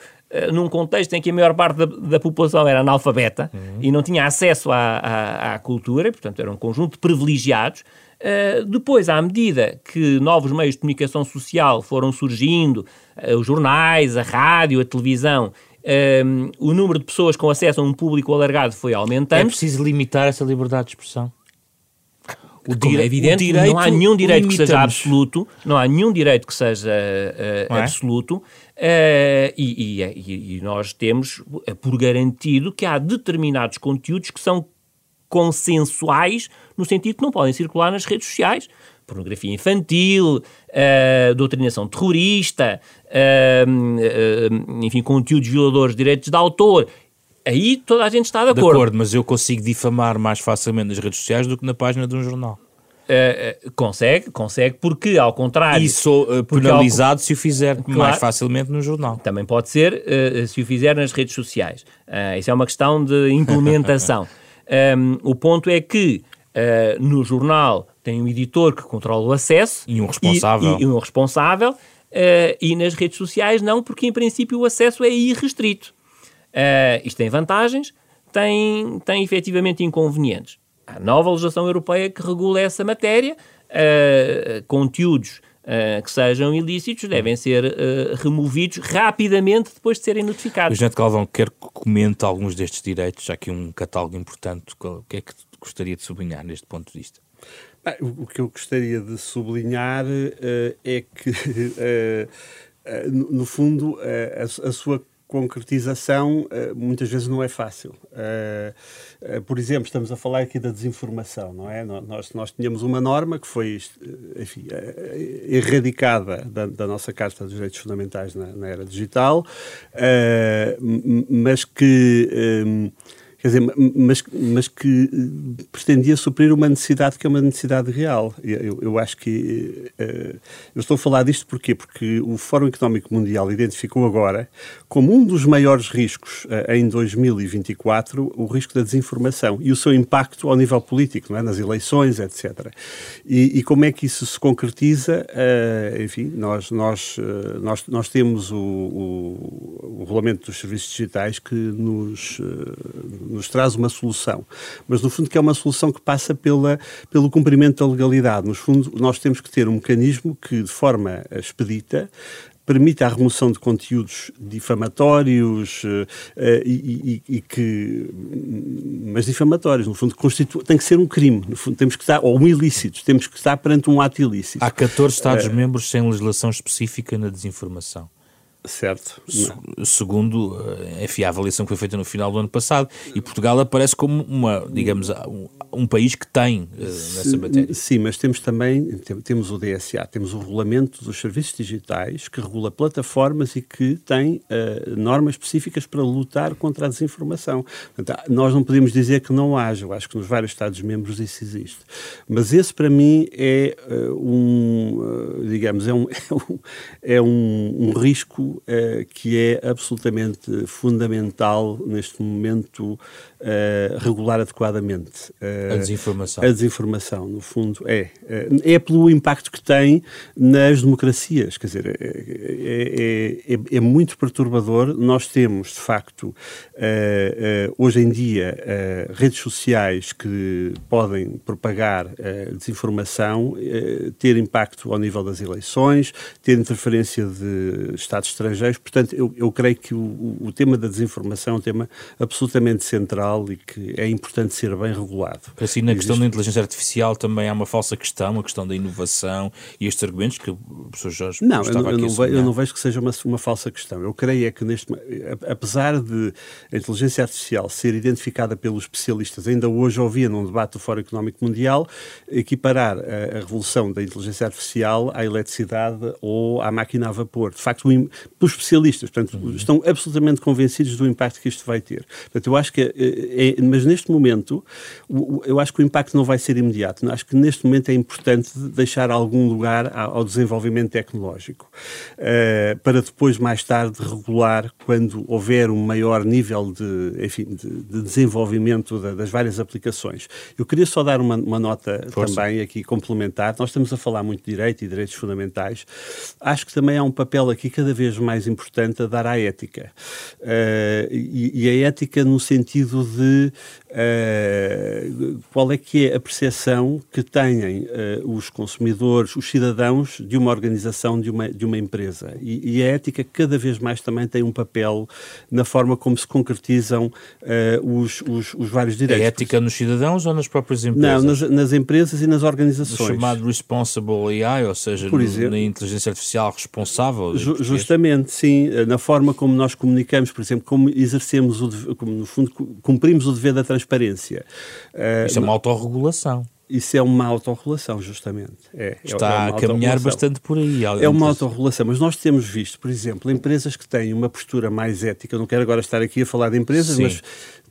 num contexto em que a maior parte da, da população era analfabeta uhum. e não tinha acesso à, à, à, cultura, portanto era um conjunto de privilegiados. Depois, à medida que novos meios de comunicação social foram surgindo, os jornais, a rádio, a televisão, um, o número de pessoas com acesso a um público alargado foi aumentando. É preciso limitar essa liberdade de expressão. O Como é evidente, direito não há nenhum direito que seja absoluto, não há nenhum direito que seja uh, é? absoluto, uh, e, e, e, nós temos por garantido que há determinados conteúdos que são consensuais, no sentido que não podem circular nas redes sociais. Pornografia infantil, uh, doutrinação terrorista, uh, enfim, conteúdos violadores de direitos de autor. Aí toda a gente está de acordo. De acordo, mas eu consigo difamar mais facilmente nas redes sociais do que na página de um jornal. Uh, consegue, consegue, porque ao contrário. E sou uh, penalizado ao... se o fizer claro, mais facilmente no jornal. Também pode ser uh, se o fizer nas redes sociais. isso é uma questão de implementação. [laughs] um, o ponto é que no jornal tem um editor que controla o acesso e um responsável. E, e um responsável Uh, e nas redes sociais não, porque em princípio o acesso é irrestrito. Uh, isto tem vantagens, tem, tem efetivamente inconvenientes. Há nova legislação europeia que regula essa matéria, uh, conteúdos Uh, que sejam ilícitos devem ser uh, removidos rapidamente depois de serem notificados. O Jean Calvão quer que comente alguns destes direitos, já que um catálogo importante. O que é que gostaria de sublinhar neste ponto de vista? o que eu gostaria de sublinhar uh, é que, uh, [laughs] uh, no, no, fundo, a, a, sua concretização muitas vezes não é fácil. por exemplo, estamos a falar aqui da desinformação, não é? Nós, nós tínhamos uma norma que foi enfim, erradicada da, da, nossa Carta dos Direitos Fundamentais na, na era digital, mas que quer dizer, mas, mas que eh, pretendia suprir uma necessidade que é uma necessidade real. Eu, eu acho que uh, eu estou a falar disto porquê? Porque o Fórum Económico Mundial identificou agora como um dos maiores riscos uh, em 2024 o risco da desinformação e o seu impacto ao nível político, é? nas eleições, etc. E, e, como é que isso se concretiza? Uh, enfim, nós, nós, nós, nós temos o, o, o, regulamento dos serviços digitais que nos nos traz uma solução. Mas, no fundo, que é uma solução que passa pela, pelo cumprimento da legalidade. No fundo, nós temos que ter um mecanismo que, de forma expedita, permita a remoção de conteúdos difamatórios uh, e, e, e, que mas difamatórios no fundo constitu... tem que ser um crime no fundo temos que estar ou um ilícito temos que estar perante um ato ilícito há 14 estados uh, sem legislação específica na desinformação Certo. Se, segundo eh, enfim, a avaliação que foi feita no final do ano passado. E Portugal aparece como uma, digamos, um, um país que tem uh, nessa matéria. Sim, mas temos também, temos o DSA, temos o Regulamento dos Serviços Digitais, que regula plataformas e que tem uh, normas específicas para lutar contra a desinformação. Portanto, nós não podemos dizer que não haja, eu acho que nos vários Estados-membros isso existe. Mas esse, para mim, é uh, um, digamos, [laughs] é um, é um, um risco uh, que é absolutamente fundamental neste momento uh, regular adequadamente. Uh, a desinformação. A desinformação, no fundo, é. É pelo impacto que tem nas democracias. Quer dizer, é, é, é, é muito perturbador. Nós temos, de facto, hoje em dia, redes sociais que podem propagar desinformação, ter impacto ao nível das eleições, ter interferência de Estados estrangeiros. Portanto, eu, eu creio que o, o tema da desinformação é um tema absolutamente central e que é importante ser bem regulado. Assim, na questão da inteligência artificial também há uma falsa questão, a questão da inovação e estes argumentos que o professor Jorge Não, eu, eu, não vejo, eu não vejo que seja uma, uma falsa questão. Eu creio é que neste apesar de a inteligência artificial ser identificada pelos especialistas, ainda hoje ouvia num debate do Fórum Económico Mundial equiparar a, a revolução da inteligência artificial à eletricidade ou à máquina a vapor. De facto, pelos especialistas. Portanto, uhum. estão absolutamente convencidos do impacto que isto vai ter. Portanto, eu acho que, é, é, mas neste momento, eu acho que o impacto não vai ser imediato. Acho que neste momento é importante deixar algum lugar ao desenvolvimento tecnológico, uh, para depois, mais tarde, regular quando houver um maior nível de, enfim, de, de desenvolvimento da, das várias aplicações. Eu queria só dar uma, uma nota Força. também aqui complementar. Nós estamos a falar muito de direito e direitos fundamentais. Acho que também há um papel aqui cada vez mais importante a dar à ética. Uh, e, e, a ética no sentido de uh, qual é que é a percepção que têm uh, os consumidores, os cidadãos de uma organização, de uma, de uma empresa. E, e, a ética cada vez mais também tem um papel na forma como se concretizam os, os, os, vários direitos. A ética nos cidadãos ou nas próprias empresas? Não, nas, nas empresas e nas organizações. O chamado responsible AI, ou seja, Por exemplo, na inteligência artificial responsável. Ju justamente, sim, na forma como nós comunicamos, por exemplo, como exercemos, o, como no fundo cumprimos o dever da transparência. Uh, Isso é uma autorregulação. Isso é uma autorregulação, justamente. É, é Está é a caminhar bastante por aí. É uma autorregulação, mas nós temos visto, por exemplo, empresas que têm uma postura mais ética, eu não quero agora estar aqui a falar de empresas, Sim. mas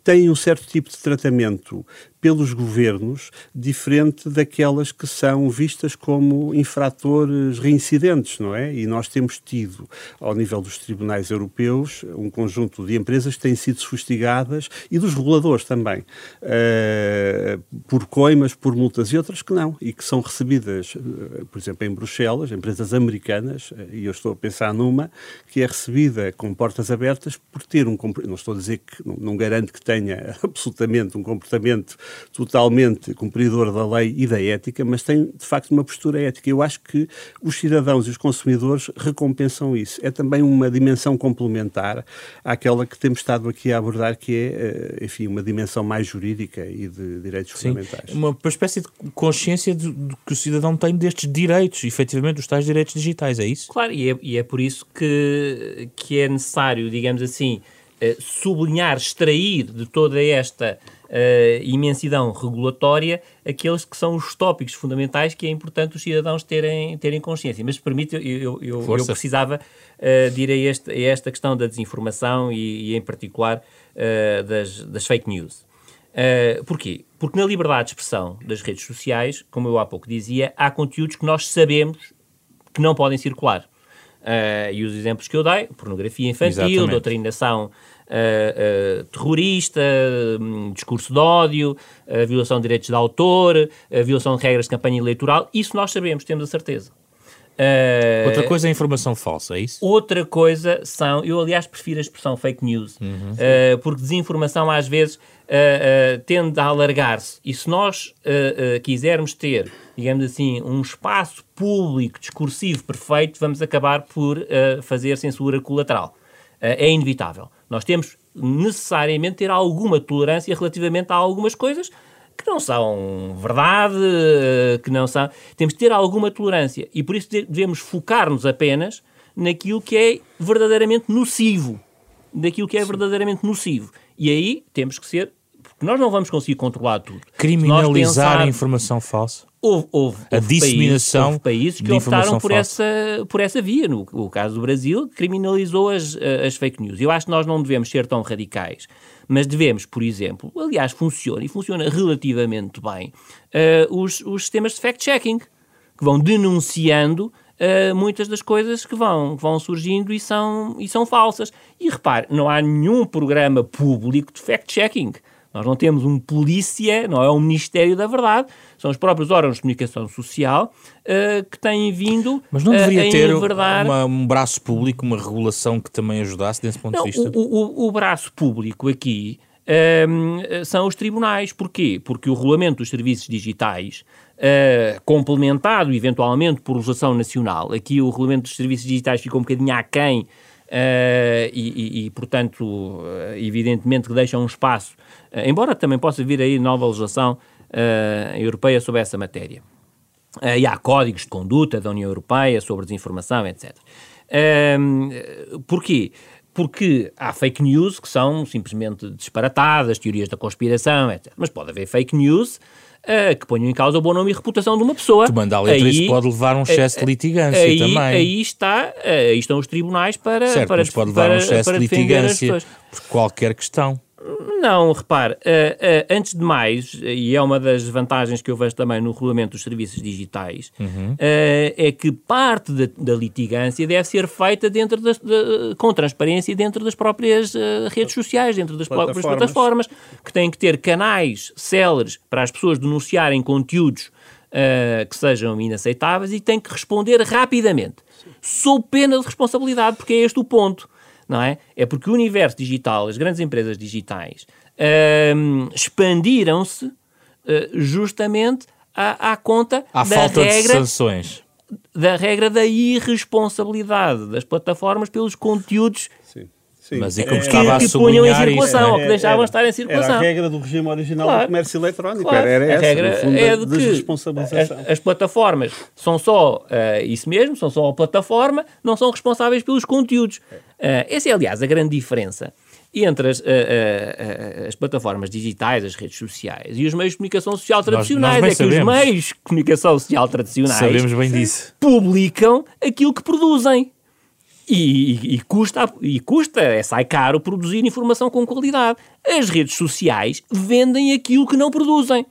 têm um certo tipo de tratamento pelos governos diferente daquelas que são vistas como infratores reincidentes, não é? E nós temos tido, ao nível dos tribunais europeus, um conjunto de empresas que têm sido sofistigadas e dos reguladores também, uh, por coimas, por multas e outras que não, e que são recebidas, uh, por exemplo, em Bruxelas, empresas americanas, uh, e eu estou a pensar numa, que é recebida com portas abertas por ter um não estou a dizer que não garanto que tenha [laughs] absolutamente um comportamento totalmente cumpridor da lei e da ética, mas tem de facto uma postura ética. Eu acho que os cidadãos e os consumidores recompensam isso. É também uma dimensão complementar àquela que temos estado aqui a abordar, que é, eh, enfim, uma dimensão mais jurídica e de direitos Sim, fundamentais. Uma espécie de consciência de, de, que o cidadão tem destes direitos, efetivamente, os tais direitos digitais, é isso? Claro, e é, e é por isso que, que é necessário, digamos assim, eh, sublinhar, extrair de toda esta uh, imensidão regulatória aqueles que são os tópicos fundamentais que é importante os cidadãos terem, terem consciência. Mas, permite, eu, eu, eu, eu precisava uh, de ir a, este, a, esta questão da desinformação e, e em particular, uh, das, das fake news. Uh, porquê? Porque na liberdade de expressão das redes sociais, como eu há pouco dizia, há conteúdos que nós sabemos que não podem circular. Uh, e os exemplos que eu dei, pornografia infantil, Exatamente. doutrinação uh, uh, terrorista, um, discurso de ódio, uh, violação de direitos de autor, violação de regras de campanha eleitoral, isso nós sabemos, temos a certeza. outra coisa é informação falsa, é isso? Outra coisa são, eu aliás prefiro a expressão fake news, uhum. porque desinformação às vezes tende a alargar-se. E se nós quisermos ter, digamos assim, um espaço público discursivo perfeito, vamos acabar por fazer censura colateral. É inevitável. Nós temos necessariamente ter alguma tolerância relativamente a algumas coisas que não são verdade, que não são. Temos de ter alguma tolerância e por isso devemos focar-nos apenas naquilo que é verdadeiramente nocivo. Daquilo que é verdadeiramente nocivo. E aí temos que ser. Porque nós não vamos conseguir controlar tudo. Criminalizar pensar, a informação falsa. Houve, houve, a houve disseminação países, países que optaram por essa, por essa via. No o caso do Brasil, criminalizou as, as fake news. Eu acho que nós não devemos ser tão radicais, mas devemos, por exemplo, aliás, funciona e funciona relativamente bem, uh, os, os sistemas de fact-checking, que vão denunciando uh, muitas das coisas que vão, que vão surgindo e são, e são falsas. E repare, não há nenhum programa público de fact-checking. Nós não temos um polícia, não é um Ministério da Verdade, são os próprios órgãos de comunicação social uh, que têm vindo Mas não deveria uh, ter uma, um braço público, uma regulação que também ajudasse desse ponto não, de vista? O, o, o braço público aqui uh, são os tribunais. Porquê? Porque o regulamento dos serviços digitais, uh, complementado eventualmente por legislação nacional, aqui o regulamento dos serviços digitais ficou um bocadinho aquém Uh, e, e, e, portanto, uh, evidentemente que deixa um espaço, uh, embora também possa vir aí nova legislação europeia sobre essa matéria. e há códigos de conduta da União Europeia sobre desinformação, etc. porquê? Porque há fake news que são simplesmente disparatadas, teorias da conspiração, etc. Mas pode haver fake news uh, que ponham em causa o bom nome e reputação de uma pessoa. Tomando a letra, aí, isso pode levar a um excesso de litigância aí, também. Aí, está, aí estão os tribunais para, certo, para, mas pode levar para, um excesso de litigância por qualquer questão. Não, repare, uh, uh, antes de mais, e é uma das vantagens que eu vejo também no regulamento dos serviços digitais, uhum. uh, é que parte da, da, litigância deve ser feita dentro das, de, com transparência dentro das próprias redes sociais, dentro das plataformas. próprias plataformas, que têm que ter canais céleres para as pessoas denunciarem conteúdos que sejam inaceitáveis e têm que responder rapidamente, sob pena de responsabilidade, porque é este o ponto não é? É porque o universo digital, as grandes empresas digitais, uh, expandiram-se uh, justamente à, à conta à da falta regra, de sanções. Da regra da irresponsabilidade das plataformas pelos conteúdos Sim. Mas e como que, estava que, a que punham em circulação, isso, ou que deixavam era, estar em circulação. Era a regra do regime original claro, do comércio eletrónico. Claro, era, era a regra essa, fundo, é de que as, as, plataformas são só uh, isso mesmo, são só a plataforma, não são responsáveis pelos conteúdos. Uh, essa é, aliás, a grande diferença entre as, uh, uh, uh, as, plataformas digitais, as redes sociais e os meios de comunicação social tradicionais. Nós, nós é que sabemos. os meios de comunicação social tradicionais sabemos bem disso. publicam aquilo que produzem. E, e, custa, e custa, é, sai caro produzir informação com qualidade. As redes sociais vendem aquilo que não produzem.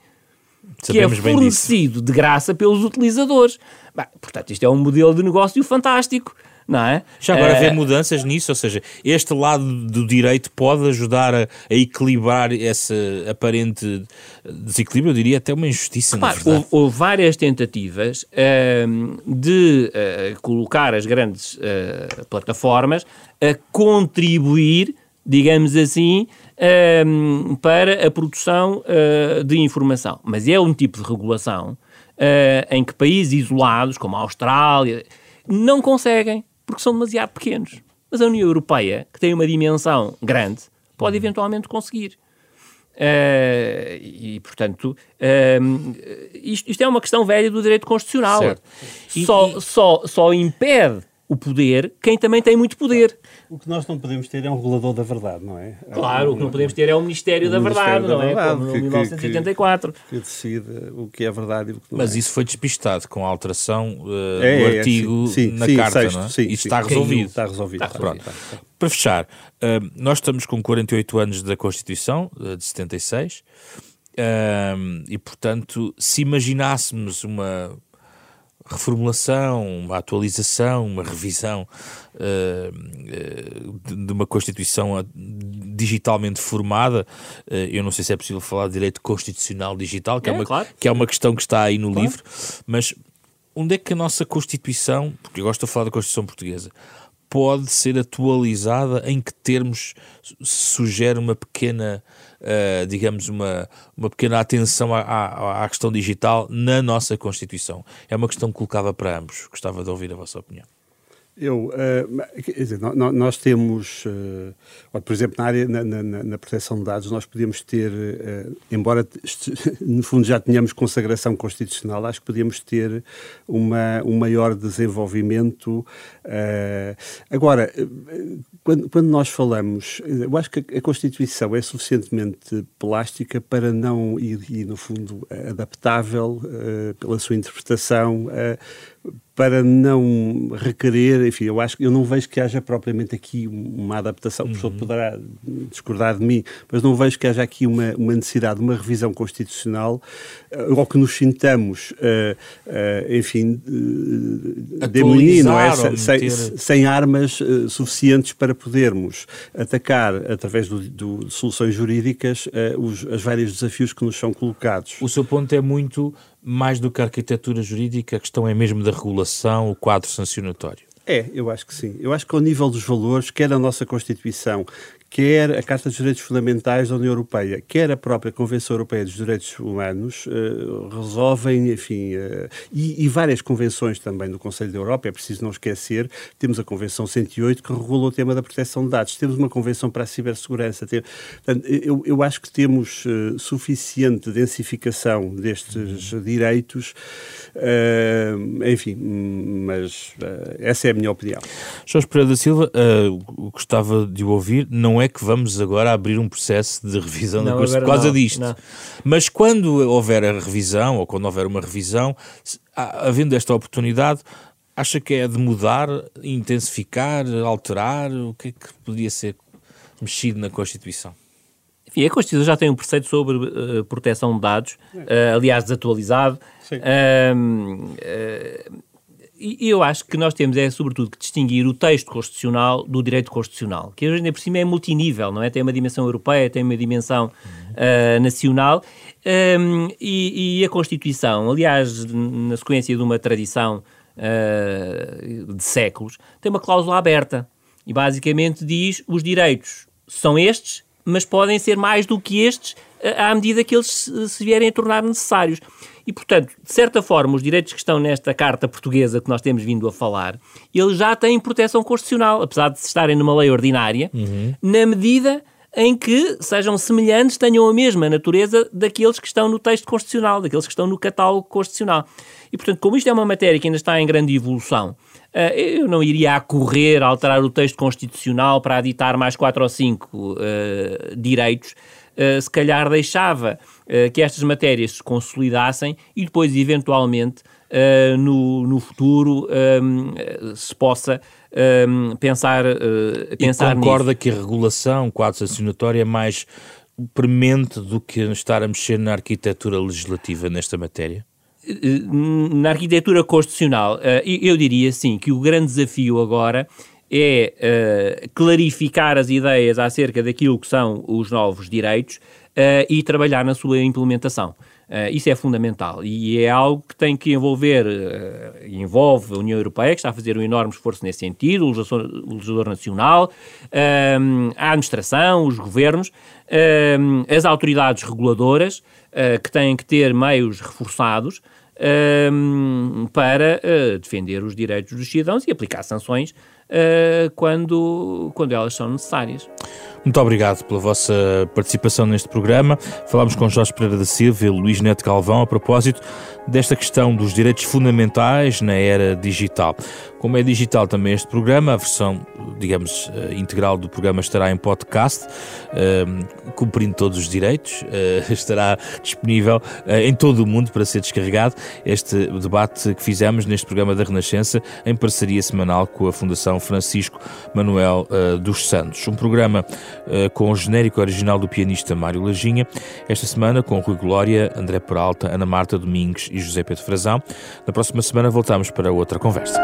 Sabemos que é fornecido de graça pelos utilizadores. Bah, portanto, isto é um modelo de negócio fantástico não é? Já agora haver mudanças nisso, ou seja, este lado do direito pode ajudar a, a equilibrar esse aparente desequilíbrio, eu diria até uma injustiça, claro, na verdade. Houve, houve várias tentativas uh, de uh, colocar as grandes uh, plataformas a contribuir, digamos assim, para a produção de informação. Mas é um tipo de regulação em que países isolados, como a Austrália, não conseguem porque são demasiado pequenos. Mas a União Europeia, que tem uma dimensão grande, pode eventualmente conseguir. Uh, e, portanto, uh, isto, isto, é uma questão velha do direito constitucional. E, só, e... Só, só impede o poder quem também tem muito poder. O que nós não podemos ter é um regulador da verdade, não é? Claro, o que não podemos ter é o Ministério, o da, Verdade, da, Verdade, não é? Como que, 1984. Que, que, decide o que é verdade e o que não Mas é. isso foi despistado com a alteração uh, é, do é, artigo sim, na sim, Carta, sexto, não é? Sim, isso está resolvido. Está resolvido. Está resolvido. Está resolvido. Para fechar, uh, nós estamos com 48 anos da Constituição, uh, de 76, e portanto, se imaginássemos uma reformulação, uma atualização, uma revisão uh, uh, de uma Constituição digitalmente formada. Uh, eu não sei se é possível falar de direito constitucional digital, que é, é uma, claro. que é uma questão que está aí no claro. livro, mas onde é que a nossa Constituição, porque eu gosto de falar da Constituição Portuguesa, pode ser atualizada, em que termos sugere uma pequena, uh, digamos, uma, uma pequena atenção à, à, à, questão digital na nossa Constituição? É uma questão colocada para ambos. Gostava de ouvir a vossa opinião. Eu, uh, quer dizer, nós temos, uh, por exemplo, na área, na, na, na, proteção de dados, nós podíamos ter, uh, embora [laughs] no fundo já tenhamos consagração constitucional, acho que podíamos ter uma, um maior desenvolvimento. agora, quando, quando nós falamos, eu acho que a Constituição é suficientemente plástica para não, e, e no fundo adaptável pela sua interpretação para não requerer, enfim, eu acho que eu não vejo que haja propriamente aqui uma adaptação, o professor uhum. poderá discordar de mim, mas não vejo que haja aqui uma, uma necessidade de uma revisão constitucional uh, ou que nos sintamos, uh, uh, enfim, uh, não é? Sem, sem armas suficientes para podermos atacar, através do, do, de soluções jurídicas, os, os vários desafios que nos são colocados. O seu ponto é muito mais do que a arquitetura jurídica, a questão é mesmo da regulação, o quadro sancionatório. É, eu acho que sim. Eu acho que ao nível dos valores, quer a nossa Constituição, quer a Carta dos Direitos Fundamentais da União Europeia, quer a própria Convenção Europeia dos Direitos Humanos, uh, resolvem, enfim, uh, e, e, várias convenções também do Conselho da Europa, é preciso não esquecer, temos a Convenção 108 que regula o tema da proteção de dados, temos uma Convenção para a cibersegurança, tem, portanto, eu, eu acho que temos uh, suficiente densificação destes direitos, enfim, mas essa é a minha opinião. Jorge Pereira da Silva, gostava de ouvir, não não é que vamos agora abrir um processo de revisão não, da Constituição por causa não, disto. Não. Mas quando houver a revisão, ou quando houver uma revisão, havendo esta oportunidade, acha que é de mudar, intensificar, alterar? O que é que podia ser mexido na Constituição? Enfim, a Constituição já tem um preceito sobre uh, proteção de dados, uh, aliás, desatualizado. Uh, e eu acho que nós temos, é sobretudo, que distinguir o texto constitucional do direito constitucional, que hoje ainda por cima é multinível, não é? Tem uma dimensão europeia, tem uma dimensão uh, nacional, um, e, e, a Constituição, aliás, na sequência de uma tradição uh, de séculos, tem uma cláusula aberta, e basicamente diz os direitos são estes, mas podem ser mais do que estes à medida que eles se vierem a tornar necessários. E, portanto, de certa forma, os direitos que estão nesta carta portuguesa que nós temos vindo a falar, eles já têm proteção constitucional, apesar de estarem numa lei ordinária, uhum. na medida em que sejam semelhantes, tenham a mesma natureza daqueles que estão no texto constitucional, daqueles que estão no catálogo constitucional. E, portanto, como isto é uma matéria que ainda está em grande evolução, eh, eu não iria a correr, alterar o texto constitucional para aditar mais quatro ou cinco uh, direitos, uh, se calhar deixava uh, que estas matérias se consolidassem e depois, eventualmente, uh, no, no futuro um, se possa um, pensar, pensar e concorda nisso. que a regulação, quadro sancionatório, é mais premente do que estar a mexer na arquitetura legislativa nesta matéria? Na arquitetura constitucional, eu diria sim que o grande desafio agora é uh, clarificar as ideias acerca daquilo que são os novos direitos uh, e trabalhar na sua implementação. Uh, isso é fundamental e é algo que tem que envolver, uh, envolve a União Europeia, que está a fazer um enorme esforço nesse sentido, o legislador, o legislador nacional, a administração, os governos, as autoridades reguladoras, que têm que ter meios reforçados para defender os direitos dos cidadãos e aplicar sanções uh, quando, quando elas são necessárias. Muito obrigado pela vossa participação neste programa. Falámos com Jorge Pereira da Silva e Luís Neto Galvão a propósito desta questão dos direitos fundamentais na era digital. Como é digital também este programa, a versão, digamos, eh, integral do programa estará em podcast, uh, cumprindo todos os direitos, [laughs] estará disponível em todo o mundo para ser descarregado. Este debate que fizemos neste programa da Renascença, em parceria semanal com a Fundação Francisco Manuel dos Santos. Um programa com o genérico original do pianista Mário Lajinha, esta semana com Rui Glória, André Peralta, Ana Marta Domingues e José Pedro Frazão. Na próxima semana voltamos para outra conversa.